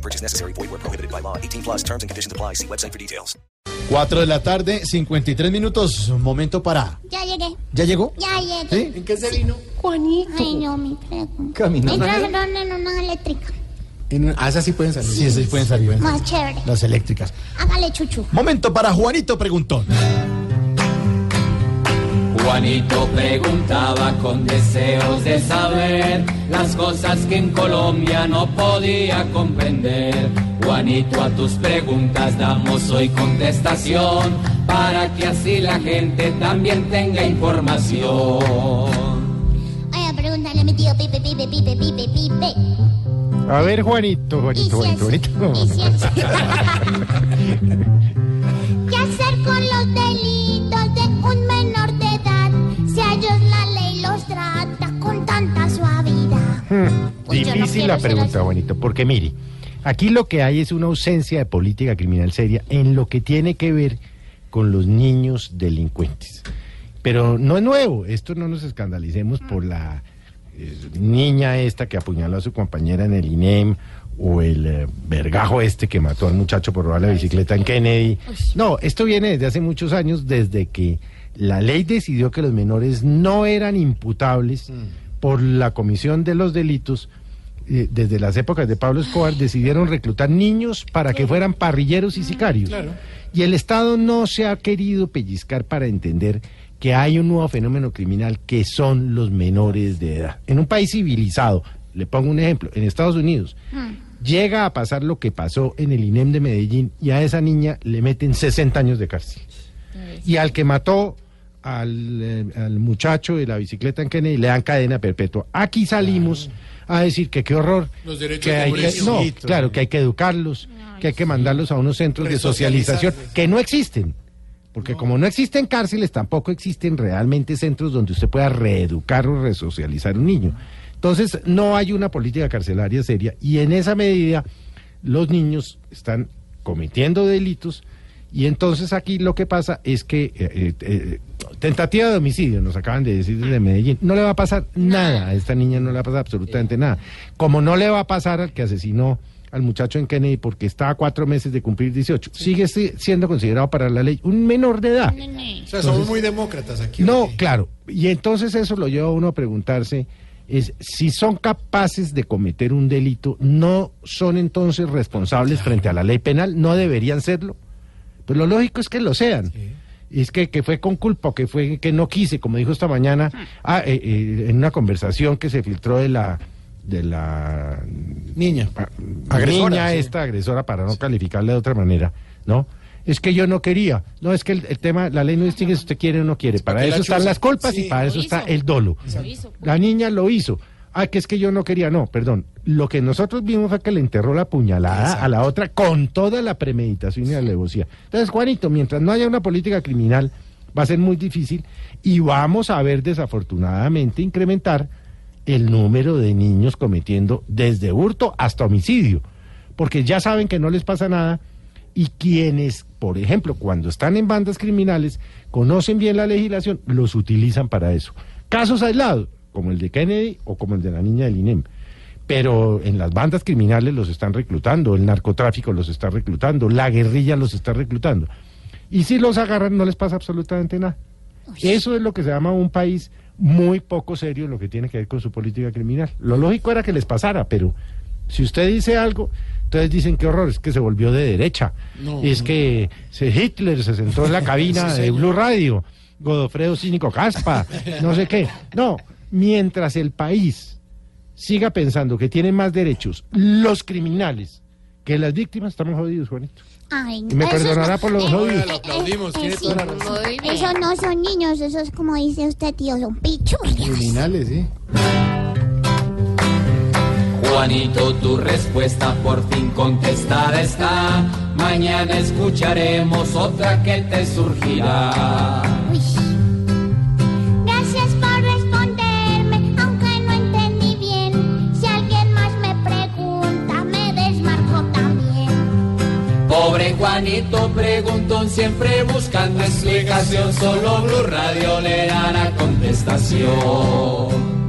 No purchase necessary. Void where prohibited by law. 18 plus terms and conditions apply. See website for details. 4 de la tarde, 53 minutos. Momento para. Ya llegué. ¿Ya llegó? Ya llegué. ¿Sí? ¿En qué se vino? Juanito. Ay, no, mi pregunta. Caminando. Me trajeron en una eléctrica. En- ah, esas sí pueden salir. Sí, esas sí pueden salir. Más chévere. Las eléctricas. Hágale chuchu. Momento para Juanito Preguntón. Juanito preguntaba con deseos de saber las cosas que en Colombia no podía comprender. Juanito, a tus preguntas damos hoy contestación para que así la gente también tenga información. Ay, pregúntale a mi tío Pipe, Pipe, Pipe, Pipe, Pipe. A ver, Juanito, Juanito, Juanito, es- Juanito. No Difícil la pregunta. Juanito, porque mire, aquí lo que hay es una ausencia de política criminal seria en lo que tiene que ver con los niños delincuentes. Pero no es nuevo, esto no nos escandalicemos por la eh, niña esta que apuñaló a su compañera en el INEM o el eh, vergajo este que mató al muchacho por robar la bicicleta en Kennedy. No, esto viene desde hace muchos años, desde que la ley decidió que los menores no eran imputables por la comisión de los delitos. Eh, desde las épocas de Pablo Escobar decidieron reclutar niños para que fueran parrilleros y sicarios. Y el Estado no se ha querido pellizcar para entender que hay un nuevo fenómeno criminal que son los menores de edad. En un país civilizado, le pongo un ejemplo, en Estados Unidos, llega a pasar lo que pasó en el INEM de Medellín y a esa niña le meten 60 años de cárcel. Y al que mató al, eh, al muchacho de la bicicleta en Kennedy le dan cadena perpetua. Aquí salimos a decir que qué horror. Los derechos que hay que, no, claro, que hay que educarlos, que hay que mandarlos a unos centros de socialización que no existen. Porque como no existen cárceles, tampoco existen realmente centros donde usted pueda reeducar o resocializar a un niño. Entonces, no hay una política carcelaria seria y en esa medida los niños están cometiendo delitos y entonces aquí lo que pasa es que eh, eh, eh, tentativa de homicidio, nos acaban de decir desde Medellín, no le va a pasar nada, a esta niña no le va a pasar absolutamente nada. Como no le va a pasar al que asesinó al muchacho en Kennedy porque está a cuatro meses de cumplir 18, sigue si- siendo considerado para la ley un menor de edad. O sea, somos muy demócratas aquí. No, claro. Y entonces eso lo lleva a uno a preguntarse, es si son capaces de cometer un delito, ¿no son entonces responsables frente a la ley penal? ¿No deberían serlo? Pues lo lógico es que lo sean. Es que, que fue con culpa, o que fue que no quise, como dijo esta mañana, ah, eh, eh, en una conversación que se filtró de la de la Niña. Agresora, niña sí. esta agresora para no calificarla de otra manera, ¿no? Es que yo no quería. No, es que el, el tema, la ley no distingue si usted quiere o no quiere. Para eso están las culpas y para eso está el dolo. La niña lo hizo. Ah, que es que yo no quería. No, perdón. Lo que nosotros vimos fue que le enterró la puñalada a la otra con toda la premeditación y la alevosía. Entonces, Juanito, mientras no haya una política criminal, va a ser muy difícil y vamos a ver desafortunadamente incrementar el número de niños cometiendo desde hurto hasta homicidio, porque ya saben que no les pasa nada y quienes, por ejemplo, cuando están en bandas criminales, conocen bien la legislación, los utilizan para eso. Casos aislados, como el de Kennedy o como el de la niña del INEM. Pero en las bandas criminales los están reclutando, el narcotráfico los está reclutando, la guerrilla los está reclutando. Y si los agarran no les pasa absolutamente nada. Eso es lo que se llama un país muy poco serio en lo que tiene que ver con su política criminal. Lo lógico era que les pasara, pero si usted dice algo, entonces dicen qué horror, es que se volvió de derecha. No, es que Hitler se sentó en la cabina Sí, de. Blue Radio, Godofredo Cínico Caspa, no sé qué. No, mientras el país siga pensando que tienen más derechos los criminales que las víctimas, estamos jodidos, Juanito. Me perdonará por los jodidos. Eh, Esos no son niños, esos, como dice usted, tío, son pichullos. Criminales, sí. Juanito, tu respuesta por fin contestada está. Mañana escucharemos otra que te surgirá. Pobre Juanito preguntón, siempre buscando explicación, solo Blue Radio le da la contestación.